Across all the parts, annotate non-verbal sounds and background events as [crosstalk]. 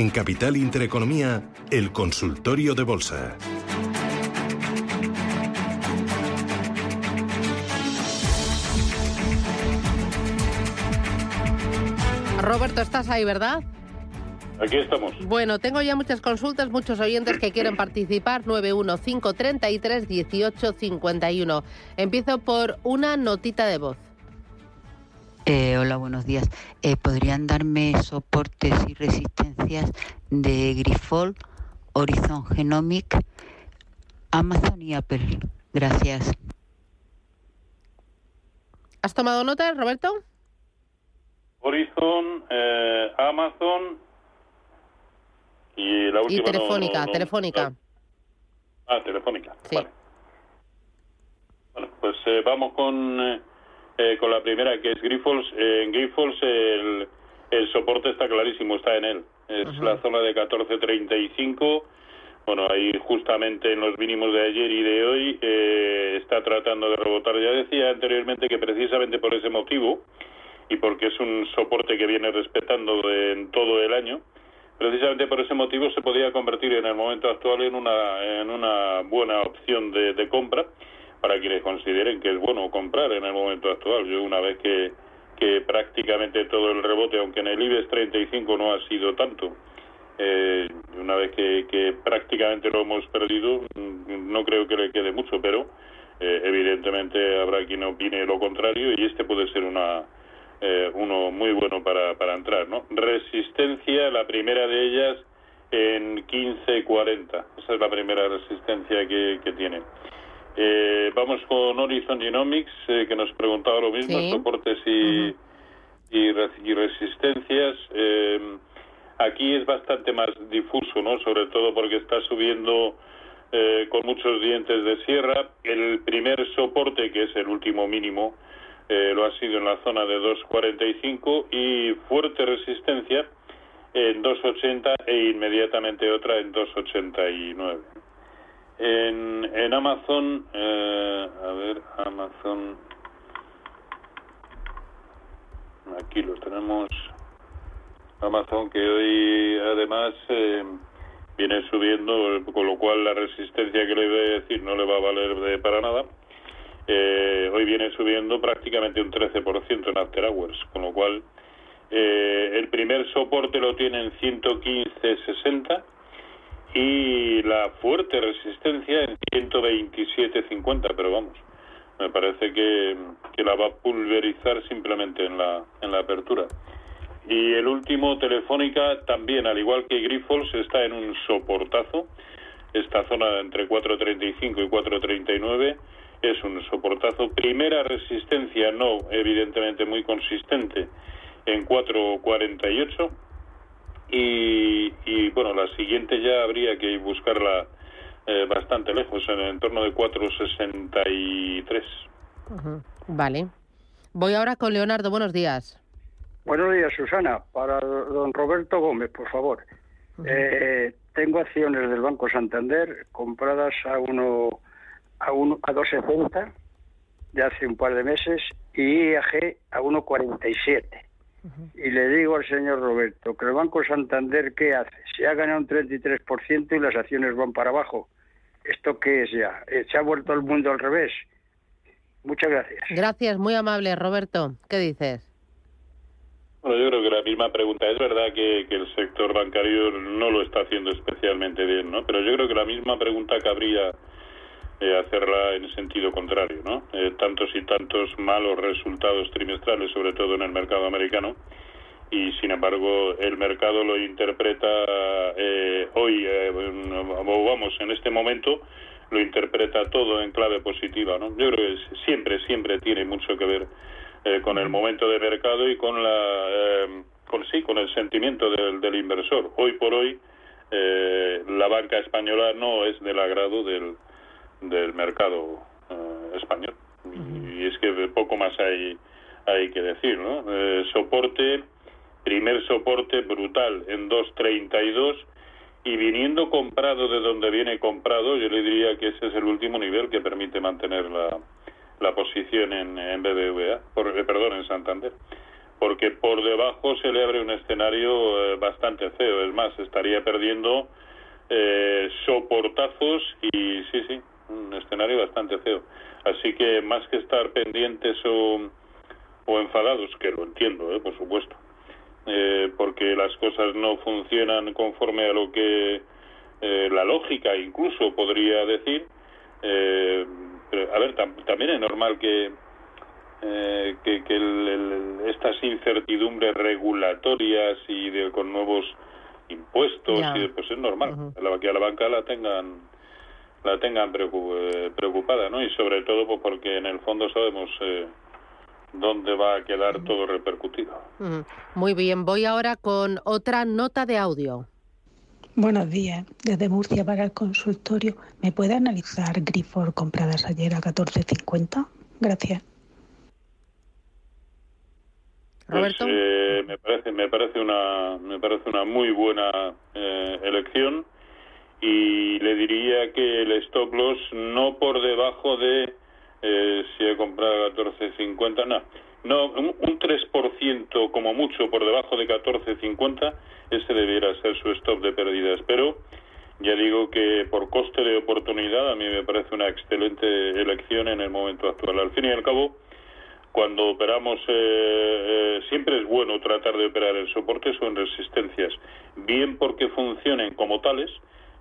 En Capital Intereconomía, el consultorio de bolsa. Roberto, estás ahí, ¿verdad? Aquí estamos. Bueno, tengo ya muchas consultas, muchos oyentes que quieren participar. 915331851. Empiezo por una notita de voz. Eh, hola, buenos días. Eh, ¿Podrían darme soportes y resistencias de Grifol, Horizon Genomic, Amazon y Apple? Gracias. ¿Has tomado nota, Roberto? Horizon, eh, Amazon y la última. Y Telefónica, no- no- Telefónica. Ah, Telefónica. Sí. Vale. Bueno, pues eh, vamos con, eh, con la primera, que es Grifols. Eh, en Grifols el, el soporte está clarísimo, está en él. Es la zona de 14.35. Bueno, ahí justamente en los mínimos de ayer y de hoy eh, está tratando de rebotar. Ya decía anteriormente que precisamente por ese motivo y porque es un soporte que viene respetando de- en todo el año, precisamente por ese motivo se podía convertir en el momento actual en una, en una buena opción de, de compra para quienes consideren que es bueno comprar en el momento actual. Yo una vez que, que prácticamente todo el rebote, aunque en el IBEX 35 no ha sido tanto, eh, una vez que, que prácticamente lo hemos perdido, mm, no creo que le quede mucho, pero eh, evidentemente habrá quien opine lo contrario y este puede ser una eh, uno muy bueno para, para entrar, ¿no? Resistencia, la primera de ellas en 15.40. Esa es la primera resistencia que, que tiene. Eh, vamos con Horizon Genomics, eh, que nos preguntaba lo mismo, Sí. soportes y, y resistencias. Eh, aquí es bastante más difuso, ¿no? Sobre todo porque está subiendo eh, con muchos dientes de sierra. El primer soporte, que es el último mínimo, eh, lo ha sido en la zona de 2.45 y fuerte resistencia en 2.80 e inmediatamente otra en 2.89. En, en Amazon, eh, a ver, Amazon, aquí lo tenemos, Amazon que hoy además eh, viene subiendo, con lo cual la resistencia que le voy a decir no le va a valer de, para nada. Eh, hoy viene subiendo prácticamente un 13% en After Hours, con lo cual eh, el primer soporte lo tiene en 115.60 y la fuerte resistencia en 127.50, pero vamos, me parece que, que la va a pulverizar simplemente en la, en la apertura. Y el último, Telefónica, también, al igual que Grifols, está en un soportazo. Esta zona entre 4.35 y 4.39 es un soportazo. Primera resistencia, no, evidentemente muy consistente, en 4.48. Y, y bueno, la siguiente ya habría que buscarla eh, bastante lejos, en el entorno de 4.63. Ujú. Vale. Voy ahora con Leonardo. Buenos días. Buenos días, Susana. Para don Roberto Gómez, por favor. Eh, tengo acciones del Banco Santander compradas a uno a uno a 2.70 de hace un par de meses y IAG a 1.47. Y le digo al señor Roberto que el Banco Santander, ¿qué hace? Se ha ganado un 33% y las acciones van para abajo. ¿Esto qué es ya? Eh, ¿Se ha vuelto el mundo al revés? Muchas gracias. Gracias, muy amable, Roberto. ¿Qué dices? Bueno, yo creo que la misma pregunta. Es verdad que, que el sector bancario no lo está haciendo especialmente bien, ¿no? Pero yo creo que la misma pregunta cabría eh, hacerla en sentido contrario, ¿no? Eh, tantos y tantos malos resultados trimestrales, sobre todo en el mercado americano, y sin embargo el mercado lo interpreta eh, hoy, eh, o vamos, en este momento lo interpreta todo en clave positiva, ¿no? Yo creo que siempre, siempre tiene mucho que ver eh, con el momento de mercado y con la, eh, con sí, con el sentimiento del, del inversor. Hoy por hoy la banca española no es del agrado del, del mercado eh, español y es que poco más hay hay que decir, ¿no? Eh, soporte, primer soporte brutal en 2.32 y viniendo comprado de donde viene comprado, yo le diría que ese es el último nivel que permite mantener la, la posición en, en BBVA, por, eh, perdón, en Santander. porque por debajo se le abre un escenario bastante feo. Es más, estaría perdiendo soportazos y sí, sí, un escenario bastante feo. Así que más que estar pendientes o, o enfadados, que lo entiendo, ¿eh? por supuesto, eh, porque las cosas no funcionan conforme a lo que eh, la lógica incluso podría decir. Eh, a ver, también es normal que que, que estas incertidumbres regulatorias y de, con nuevos impuestos, y, pues es normal que a la banca la tengan la tengan eh, preocupada, ¿no? Y sobre todo pues porque en el fondo sabemos eh, dónde va a quedar todo repercutido. Muy bien, voy ahora con otra nota de audio. Buenos días, desde Murcia para el consultorio. ¿Me puede analizar Grifor compradas ayer a 14.50? Gracias. Pues, eh, me parece me parece una me parece una muy buena elección y le diría que el stop loss no por debajo de eh, si he comprado 14.50 no. No un, 3% como mucho por debajo de 14.50 ese debiera ser su stop de pérdidas. Pero ya digo que por coste de oportunidad a mí me parece una excelente elección en el momento actual. Al fin y al cabo cuando operamos eh, eh, siempre es bueno tratar de operar en soportes o en resistencias bien porque funcionen como tales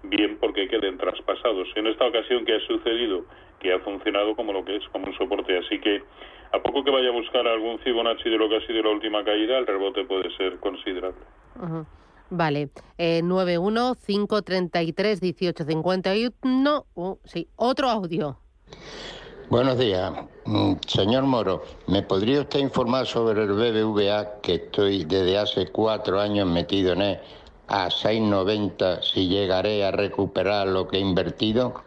bien porque queden traspasados. En esta ocasión que ha sucedido, que ha funcionado como lo que es, como un soporte. Así que a poco que vaya a buscar algún Fibonacci de lo que ha sido la última caída, el rebote puede ser considerable. Vale, eh, 915331851. Uh, sí, otro audio. Buenos días. Mm, señor Moro, ¿me podría usted informar sobre el BBVA que estoy desde hace cuatro años metido en él? A 6,90 si llegaré a recuperar lo que he invertido?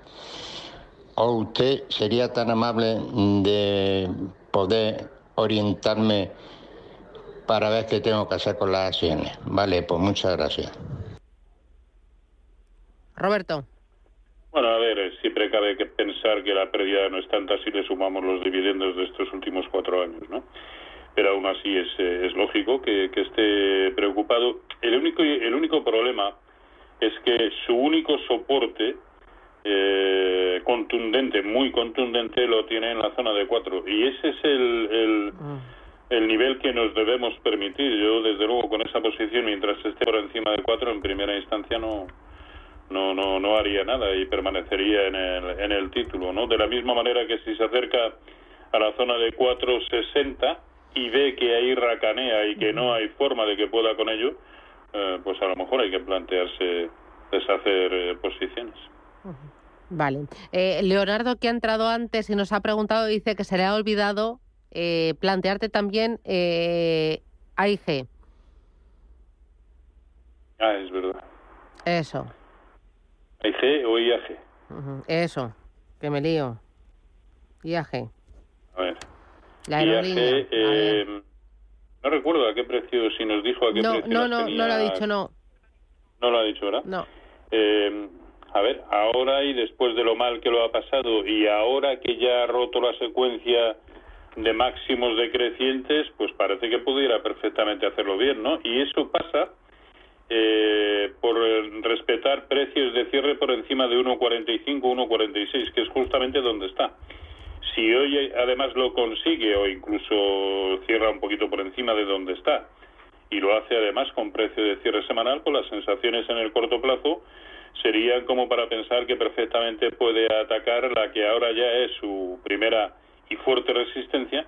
¿O usted sería tan amable de poder orientarme para ver qué tengo que hacer con las acciones? Vale, pues muchas gracias. Roberto. Bueno, a ver, siempre cabe que pensar que la pérdida no es tanta si le sumamos los dividendos de estos últimos cuatro años, ¿no? Aún así es, eh, es lógico que, esté preocupado. El único, el único problema es que su único soporte eh, contundente, muy contundente, lo tiene en la zona de 4. Y ese es el, el, mm. el, nivel que nos debemos permitir. Yo, desde luego, con esa posición, mientras esté por encima de 4, en primera instancia no, no, no, no haría nada y permanecería en el, en el título. ¿no? De la misma manera que si se acerca a la zona de 460, y ve que ahí racanea y que no hay forma de que pueda con ello, eh, pues a lo mejor hay que plantearse deshacer eh, posiciones. Vale. Eh, Leonardo, que ha entrado antes y nos ha preguntado, dice que se le ha olvidado plantearte también AIG. Ah, es verdad. Eso. ¿AIG o IAG? Eso, que me lío. IAG. A ver. Eh, no recuerdo a qué precio, si nos dijo a qué no, precio. No, no, no lo ha dicho, no. No lo ha dicho, ¿verdad? No. Eh, a ver, ahora y después de lo mal que lo ha pasado y ahora que ya ha roto la secuencia de máximos decrecientes, pues parece que pudiera perfectamente hacerlo bien, ¿no? Y eso pasa eh, por respetar precios de cierre por encima de 1,45, 1,46, que es justamente donde está. Si hoy además lo consigue o incluso cierra un poquito por encima de donde está y lo hace además con precio de cierre semanal, pues las sensaciones en el corto plazo serían como para pensar que perfectamente puede atacar la que ahora ya es su primera y fuerte resistencia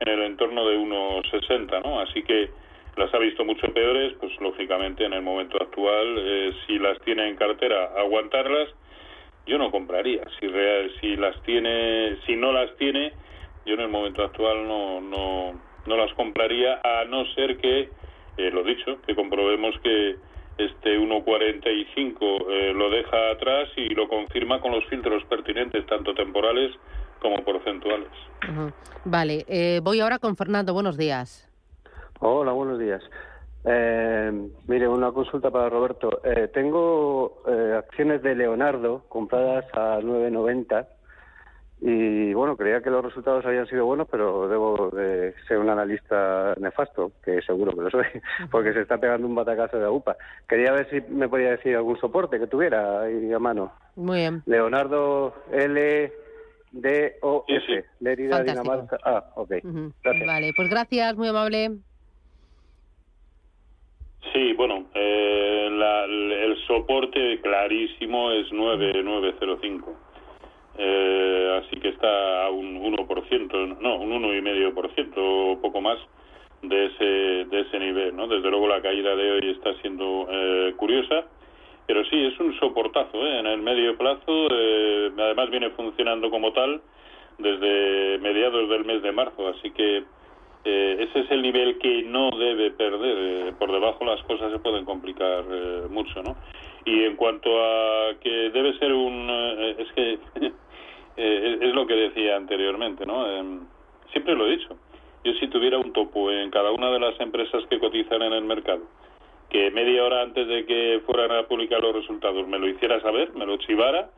en el entorno de 1,60, ¿no? Así que las ha visto mucho peores, pues lógicamente en el momento actual, eh, si las tiene en cartera, aguantarlas yo no compraría. Si real, si las tiene, si no las tiene, yo en el momento actual no no, no las compraría a no ser que eh, lo dicho, que comprobemos que este 1.45 eh, lo deja atrás y lo confirma con los filtros pertinentes, tanto temporales como porcentuales. Vale, eh, voy ahora con Fernando. Buenos días. Hola, buenos días. Eh, mire, una consulta para Roberto. Eh, tengo eh, acciones de Leonardo compradas a 9.90 Y bueno, creía que los resultados habían sido buenos, pero debo de ser un analista nefasto, que seguro que lo soy, [laughs] porque se está pegando un batacazo de UPA. Quería ver si me podía decir algún soporte que tuviera ahí a mano. Muy bien. Leonardo L. D. O. S. Sí, sí. Lérida, Fantástico. Dinamarca. Ah, ok. Ujú. Gracias. Vale, pues gracias, muy amable. Sí, bueno, eh, la- el soporte clarísimo es 9905. Eh, así que está a un 1%, no, un 1,5% o poco más de ese, de ese nivel, ¿no? Desde luego la caída de hoy está siendo eh, curiosa, pero sí, es un soportazo, ¿eh? En el medio plazo, eh, además viene funcionando como tal desde mediados del mes de marzo, así que eh, ese es el nivel que no debe perder. eh, por debajo las cosas se pueden complicar eh, mucho, ¿no? Y en cuanto a que debe ser un... eh, es que [laughs] eh, es lo que decía anteriormente, ¿no? Em, siempre lo he dicho. Yo si tuviera un topo en cada una de las empresas que cotizan en el mercado, que media hora antes de que fueran a publicar los resultados me lo hiciera saber, me lo chivara,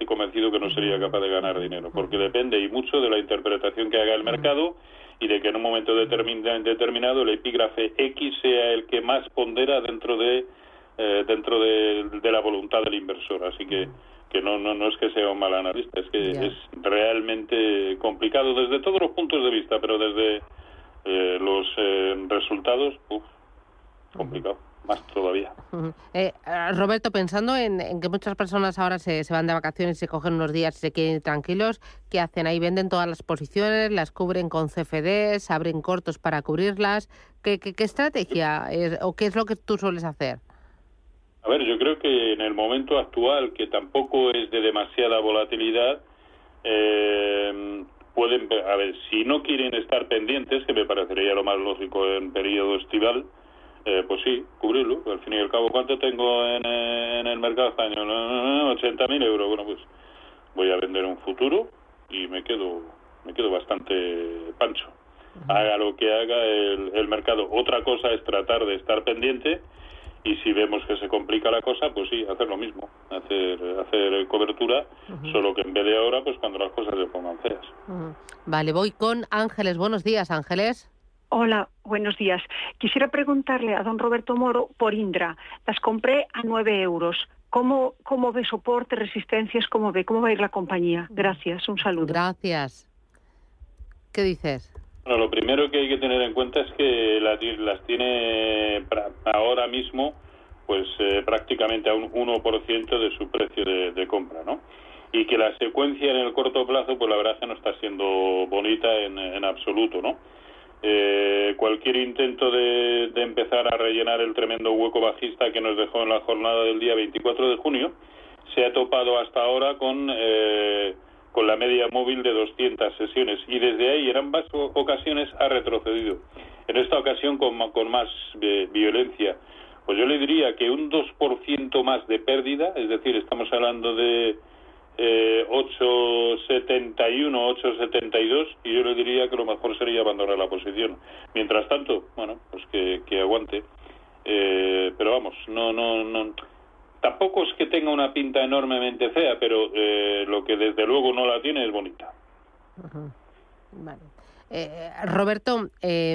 estoy convencido que no sería capaz de ganar dinero, porque depende y mucho de la interpretación que haga el mercado y de que en un momento determin- determinado el epígrafe X sea el que más pondera dentro de eh, dentro de, de la voluntad del inversor. Así que que no, no, no es que sea un mal analista, es que es realmente complicado desde todos los puntos de vista, pero desde eh, los eh, resultados, uf, complicado, más todavía. Eh, eh, Roberto, pensando en, en que muchas personas ahora se, se van de vacaciones, se cogen unos días y se quieren ir tranquilos, ¿qué hacen? Ahí venden todas las posiciones, las cubren con CFDs, abren cortos para cubrirlas. ¿Qué, qué, qué estrategia es, o qué es lo que tú sueles hacer? A ver, yo creo que en el momento actual, que tampoco es de demasiada volatilidad, eh, pueden, a ver, si no quieren estar pendientes, que me parecería lo más lógico en periodo estival, eh, pues sí, cubrirlo. Al fin y al cabo, ¿cuánto tengo en, en el mercado español? Eh, 80.000 euros. Bueno, pues voy a vender un futuro y me quedo, me quedo bastante pancho. Haga lo que haga el, el mercado. Otra cosa es tratar de estar pendiente y si vemos que se complica la cosa, pues sí, hacer lo mismo, hacer, hacer cobertura, solo que en vez de ahora, pues cuando las cosas se pongan feas. Vale, voy con Ángeles. Buenos días, Ángeles. Hola, buenos días. Quisiera preguntarle a don Roberto Moro por Indra. Las compré a nueve euros. ¿Cómo, ¿Cómo ve soporte, resistencias? ¿Cómo ve? ¿Cómo va a ir la compañía? Gracias, un saludo. Gracias. ¿Qué dices? Bueno, lo primero que hay que tener en cuenta es que las, las tiene pra- ahora mismo pues eh, prácticamente a un 1% de su precio de, de compra, ¿no? Y que la secuencia en el corto plazo, pues la verdad es que no está siendo bonita en, en absoluto, ¿no? Eh, cualquier intento de, de empezar a rellenar el tremendo hueco bajista que nos dejó en la jornada del día 24 de junio se ha topado hasta ahora con eh, con la media móvil de 200 sesiones y desde ahí en ambas ocasiones ha retrocedido. En esta ocasión con, con más eh, violencia. Pues yo le diría que un 2% más de pérdida, es decir, estamos hablando de eh, 8,71, 8,72 y yo le diría que lo mejor sería abandonar la posición. Mientras tanto, bueno, pues que, que aguante. Eh, pero vamos, no, no, no. Tampoco es que tenga una pinta enormemente fea, pero eh, lo que desde luego no la tiene es bonita. Vale. Eh, Roberto, eh,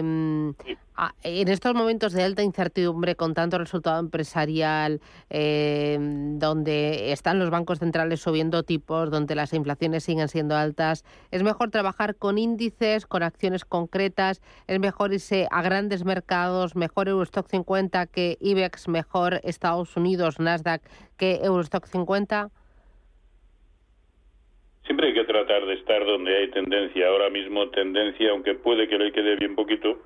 en estos momentos de alta incertidumbre, con tanto resultado empresarial, eh, donde están los bancos centrales subiendo tipos, donde las inflaciones siguen siendo altas, ¿es mejor trabajar con índices, con acciones concretas? ¿Es mejor irse a grandes mercados, mejor Eurostock 50 que IBEX, mejor Estados Unidos, Nasdaq que Eurostock 50? Siempre hay que tratar de estar donde hay tendencia. Ahora mismo tendencia, aunque puede que le quede bien poquito,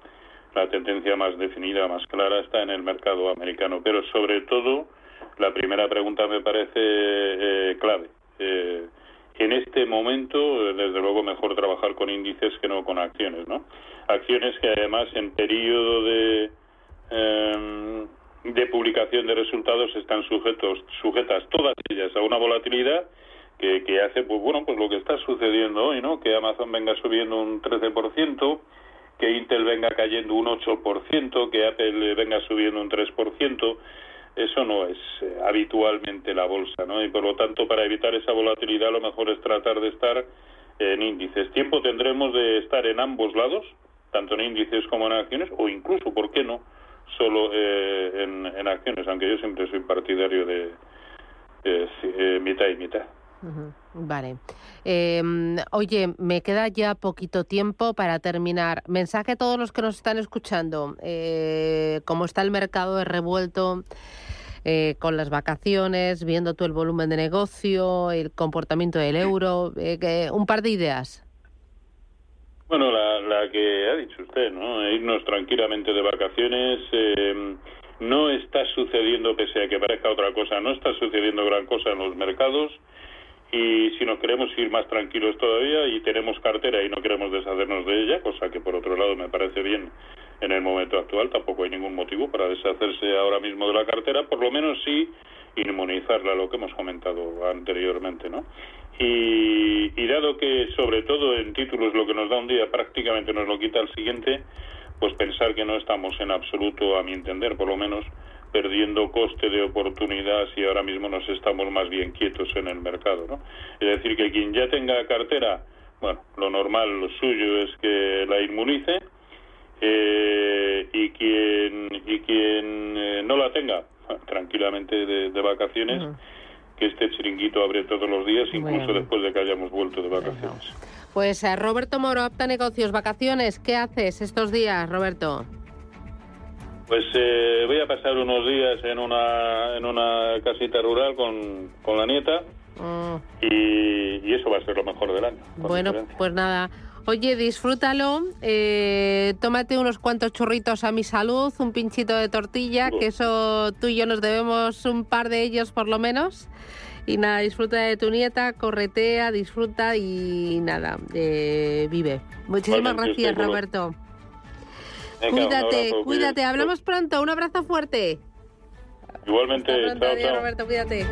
la tendencia más definida, más clara está en el mercado americano. Pero sobre todo, la primera pregunta me parece eh, clave. Eh, en este momento, desde luego, mejor trabajar con índices que no con acciones, ¿no? Acciones que además en periodo de eh, de publicación de resultados están sujetos sujetas todas ellas a una volatilidad que, que hace pues bueno pues lo que está sucediendo hoy no que Amazon venga subiendo un 13% que Intel venga cayendo un 8% que Apple venga subiendo un 3% eso no es eh, habitualmente la bolsa no y por lo tanto para evitar esa volatilidad lo mejor es tratar de estar en índices. Tiempo tendremos de estar en ambos lados, tanto en índices como en acciones, o incluso, ¿por qué no?, solo eh, en, acciones, aunque yo siempre soy partidario de eh, mitad y mitad. Vale. Em, oye, me queda ya poquito tiempo para terminar. Mensaje a todos los que nos están escuchando. Eh, ¿Cómo está el mercado de revuelto? Eh, con las vacaciones, viendo todo el volumen de negocio, el comportamiento del euro, eh, un par de ideas. Bueno, la, la, que ha dicho usted, ¿no? Irnos tranquilamente de vacaciones. Eh, no está sucediendo, pese a que parezca otra cosa, no está sucediendo gran cosa en los mercados y si nos queremos ir más tranquilos todavía y tenemos cartera y no queremos deshacernos de ella, cosa que por otro lado me parece bien en el momento actual, tampoco hay ningún motivo para deshacerse ahora mismo de la cartera, por lo menos sí inmunizarla, lo que hemos comentado anteriormente, ¿no? Y, y dado que sobre todo en títulos lo que nos da un día prácticamente nos lo quita el siguiente, pues pensar que no estamos en absoluto, a mi entender, por lo menos, perdiendo coste de oportunidad si ahora mismo nos estamos más bien quietos en el mercado. ¿no? Es decir, que quien ya tenga cartera, bueno, lo normal, lo suyo es que la inmunice eh, y quien, y quien eh, no la tenga, [laughs] tranquilamente de, vacaciones, que este chiringuito abre todos los días, incluso después de que hayamos vuelto de vacaciones. Pues eh, Roberto Moro, Apta Negocios, vacaciones, ¿qué haces estos días, Roberto? Pues eh, voy a pasar unos días en una, en una casita rural con, con la nieta mm. y, eso va a ser lo mejor del año. Bueno, pues nada. Oye, disfrútalo, eh, tómate unos cuantos churritos a mi salud, un pinchito de tortilla, que eso tú y yo nos debemos un par de ellos por lo menos. Y nada, disfruta de tu nieta, corretea, disfruta y nada, eh, vive. Muchísimas gracias, Roberto cuídate, cuídate. Hablamos pronto. Un abrazo fuerte. Igualmente. Roberto, cuídate.